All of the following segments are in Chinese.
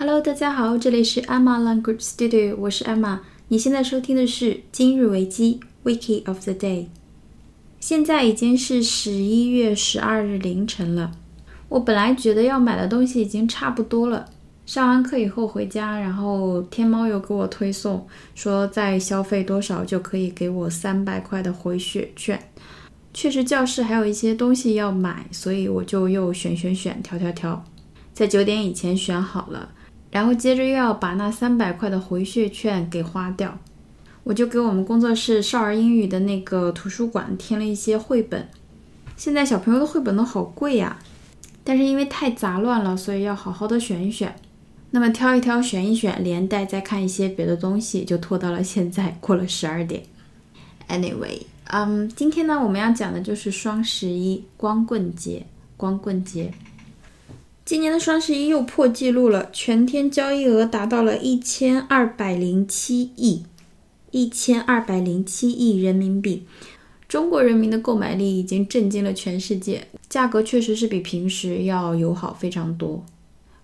Hello，大家好，这里是 Emma Language Studio，我是 Emma。你现在收听的是今日维基 Wiki of the Day。现在已经是十一月十二日凌晨了。我本来觉得要买的东西已经差不多了。上完课以后回家，然后天猫又给我推送，说再消费多少就可以给我三百块的回血券。确实，教室还有一些东西要买，所以我就又选选选，挑挑挑，在九点以前选好了。然后接着又要把那三百块的回血券给花掉，我就给我们工作室少儿英语的那个图书馆添了一些绘本。现在小朋友的绘本都好贵呀，但是因为太杂乱了，所以要好好的选一选。那么挑一挑，选一选，连带再看一些别的东西，就拖到了现在，过了十二点。Anyway，嗯，今天呢，我们要讲的就是双十一光棍节，光棍节。今年的双十一又破纪录了，全天交易额达到了一千二百零七亿，一千二百零七亿人民币。中国人民的购买力已经震惊了全世界，价格确实是比平时要友好非常多。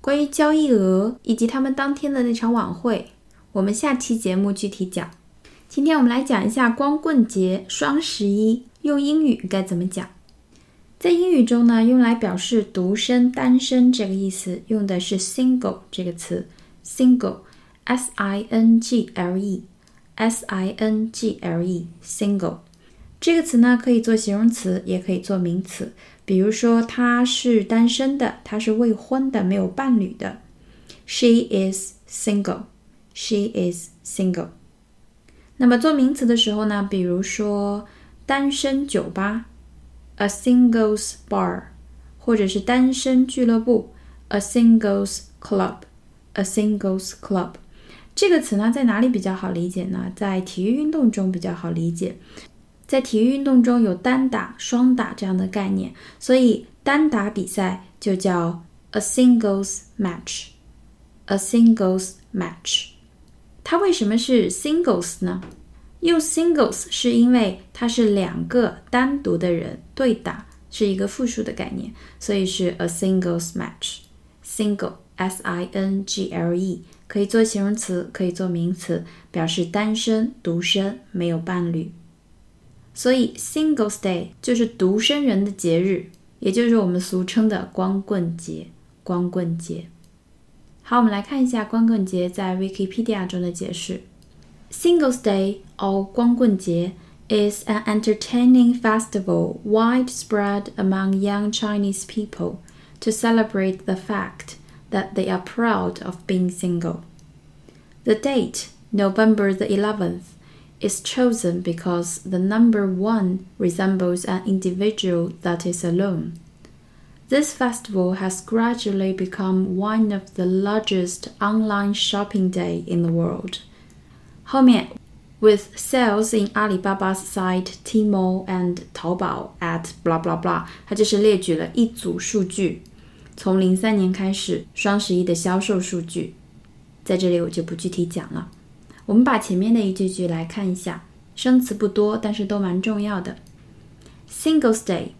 关于交易额以及他们当天的那场晚会，我们下期节目具体讲。今天我们来讲一下光棍节、双十一用英语该怎么讲。在英语中呢，用来表示独身、单身这个意思，用的是 single 这个词，single，s i n g l e，s i n g l e，single 这个词呢，可以做形容词，也可以做名词。比如说，他是单身的，他是未婚的，没有伴侣的。She is single. She is single. 那么做名词的时候呢，比如说单身酒吧，a singles bar，或者是单身俱乐部，a singles club，a singles club。这个词呢，在哪里比较好理解呢？在体育运动中比较好理解。在体育运动中有单打、双打这样的概念，所以单打比赛就叫 a singles match。a singles match，它为什么是 singles 呢？用 singles 是因为它是两个单独的人对打，是一个复数的概念，所以是 a singles match。single s i n g l e 可以做形容词，可以做名词，表示单身、独身、没有伴侣。所以，Singles Day 就是独身人的节日，也就是我们俗称的光棍节。光棍节。好，我们来看一下光棍节在 Wikipedia 中的解释 Singles Day or Guanggun is an entertaining festival widespread among young Chinese people to celebrate the fact that they are proud of being single. The date, November the 11th, is chosen because the number 1 resembles an individual that is alone. This festival has gradually become one of the largest online shopping day in the world 后面 with sales in Alibaba's site Tmall and Taobao at blah blah blah，它就是列举了一组数据，从零三年开始双十一的销售数据，在这里我就不具体讲了。我们把前面的一句句来看一下，生词不多，但是都蛮重要的。Singles Day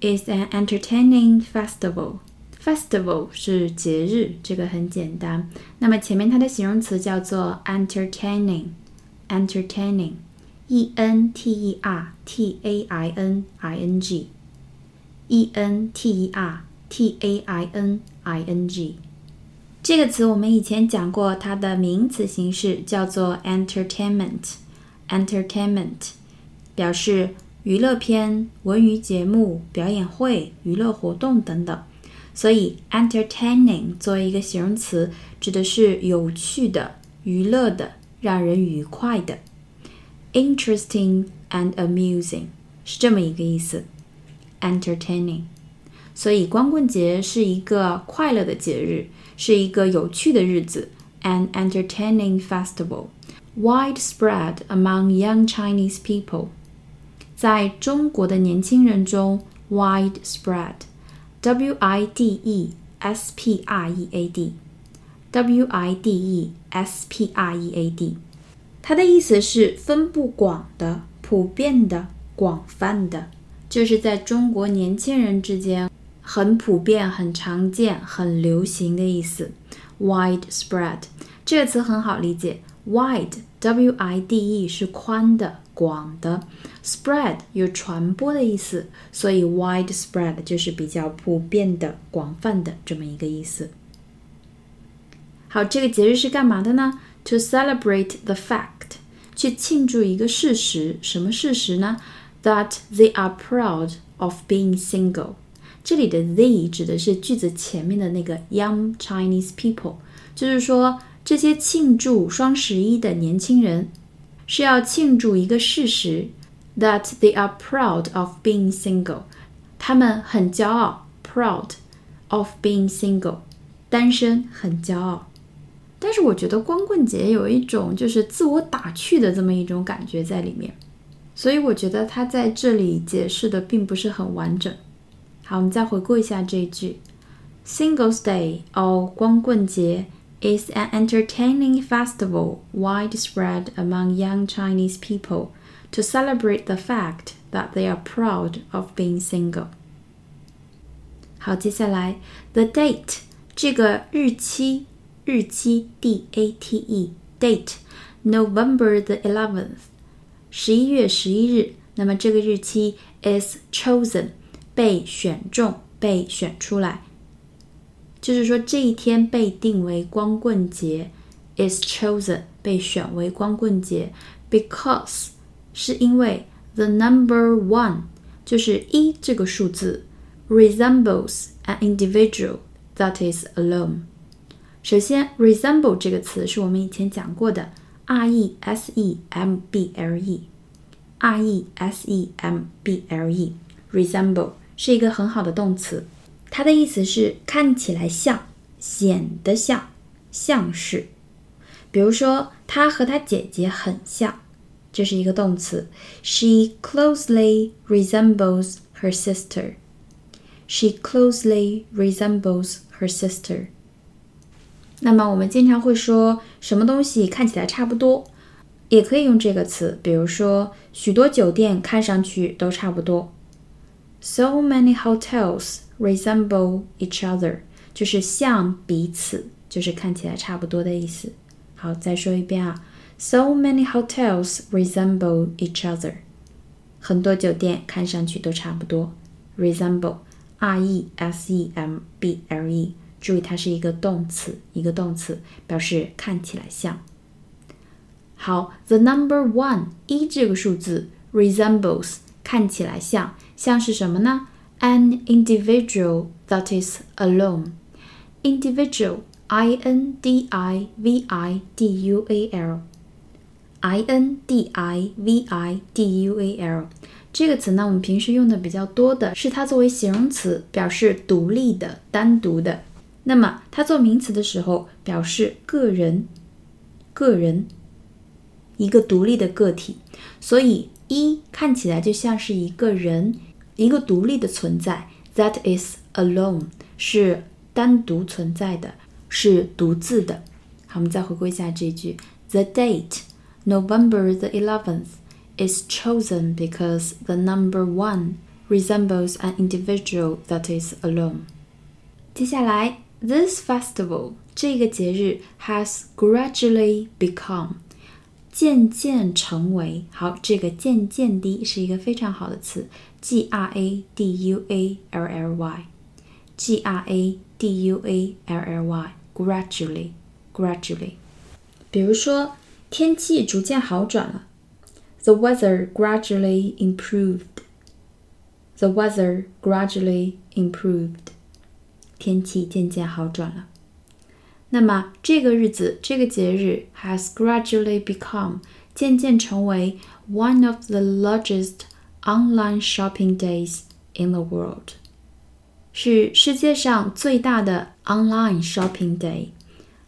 is an entertaining festival. Festival 是节日，这个很简单。那么前面它的形容词叫做 entertaining，entertaining，e n t e r t a i n i n g，e n t e r t a i n i n g。这个词我们以前讲过，它的名词形式叫做 entertainment。entertainment 表示娱乐片、文娱节目、表演会、娱乐活动等等。所以 entertaining 作为一个形容词，指的是有趣的、娱乐的、让人愉快的。interesting and amusing 是这么一个意思。entertaining。所以光棍节是一个快乐的节日。是一个有趣的日子，an entertaining festival widespread among young Chinese people，在中国的年轻人中，widespread W i d e s p r e a d, W i d e s p r e a d，它的意思是分布广的、普遍的、广泛的，就是在中国年轻人之间。很普遍、很常见、很流行的意思。widespread 这个词很好理解 ，wide w i d e 是宽的、广的，spread 有传播的意思，所以 widespread 就是比较普遍的、广泛的这么一个意思。好，这个节日是干嘛的呢？To celebrate the fact，去庆祝一个事实，什么事实呢？That they are proud of being single。这里的 they 指的是句子前面的那个 young Chinese people，就是说 这些庆祝双十一的年轻人是要庆祝一个事实，that they are proud of being single，他们很骄傲，proud of being single，单身很骄傲。但是我觉得光棍节有一种就是自我打趣的这么一种感觉在里面，所以我觉得他在这里解释的并不是很完整。好，我们再回顾一下这一句：Singles Day，哦，光棍节 ，is an entertaining festival widespread among young Chinese people to celebrate the fact that they are proud of being single。好，接下来 the date 这个日期，日期 d a t e date November the eleventh，十一月十一日。那么这个日期 is chosen。被选中、被选出来， 就是说这一天被定为光棍节，is chosen 被选为光棍节，because 是因为 the number one 就是一这个数字 resembles an individual that is alone。首先，resemble 这个词是我们以前讲过的，r e s e m b l e，r e s e m b l e，resemble。是一个很好的动词， 它的意思是看起来像、显得像、像是。比如说，他和他姐姐很像，这是一个动词。She closely resembles her sister. She closely resembles her sister. 那么我们经常会说什么东西看起来差不多，也可以用这个词。比如说，许多酒店看上去都差不多。So many hotels resemble each other，就是像彼此，就是看起来差不多的意思。好，再说一遍啊。So many hotels resemble each other，很多酒店看上去都差不多。Resemble，r e s e m b l e，注意它是一个动词，一个动词表示看起来像。好，the number one，一这个数字 resembles，看起来像。 像是什么呢？An individual that is alone. Individual, I N D I V I D U A L. I N D I V I D U A L 这个词呢，我们平时用的比较多的是它作为形容词，表示独立的、单独的。那么它做名词的时候，表示个人、个人，一个独立的个体。所以一看起来就像是一个人。一个独立的存在，that is alone，是单独存在的，是独自的。好，我们再回顾一下这句：The date November the eleventh is chosen because the number one resembles an individual that is alone。接下来，this festival 这个节日 has gradually become 渐渐成为好，这个渐渐的是一个非常好的词 ，g r a d u a l l y，g r a d u a l l y，gradually，gradually。比如说，天气逐渐好转了，the weather gradually improved，the weather gradually improved，天气渐渐好转了。那么这个日子，这个节日 has gradually become 渐渐成为 one of the largest online shopping days in the world，是世界上最大的 online shopping day。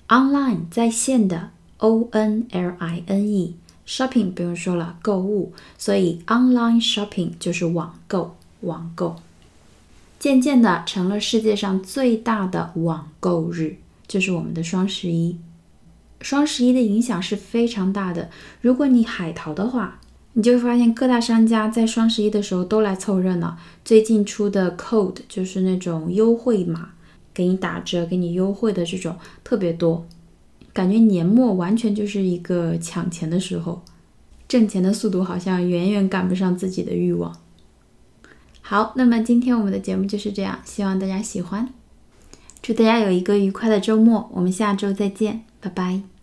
online 在线的 o n l i n e shopping 不用说了，购物，所以 online shopping 就是网购，网购，渐渐的成了世界上最大的网购日。就是我们的双十一，双十一的影响是非常大的。如果你海淘的话，你就会发现各大商家在双十一的时候都来凑热闹。最近出的 code 就是那种优惠码，给你打折、给你优惠的这种特别多，感觉年末完全就是一个抢钱的时候，挣钱的速度好像远远赶不上自己的欲望。好，那么今天我们的节目就是这样，希望大家喜欢，祝大家有一个愉快的周末，我们下周再见，拜拜。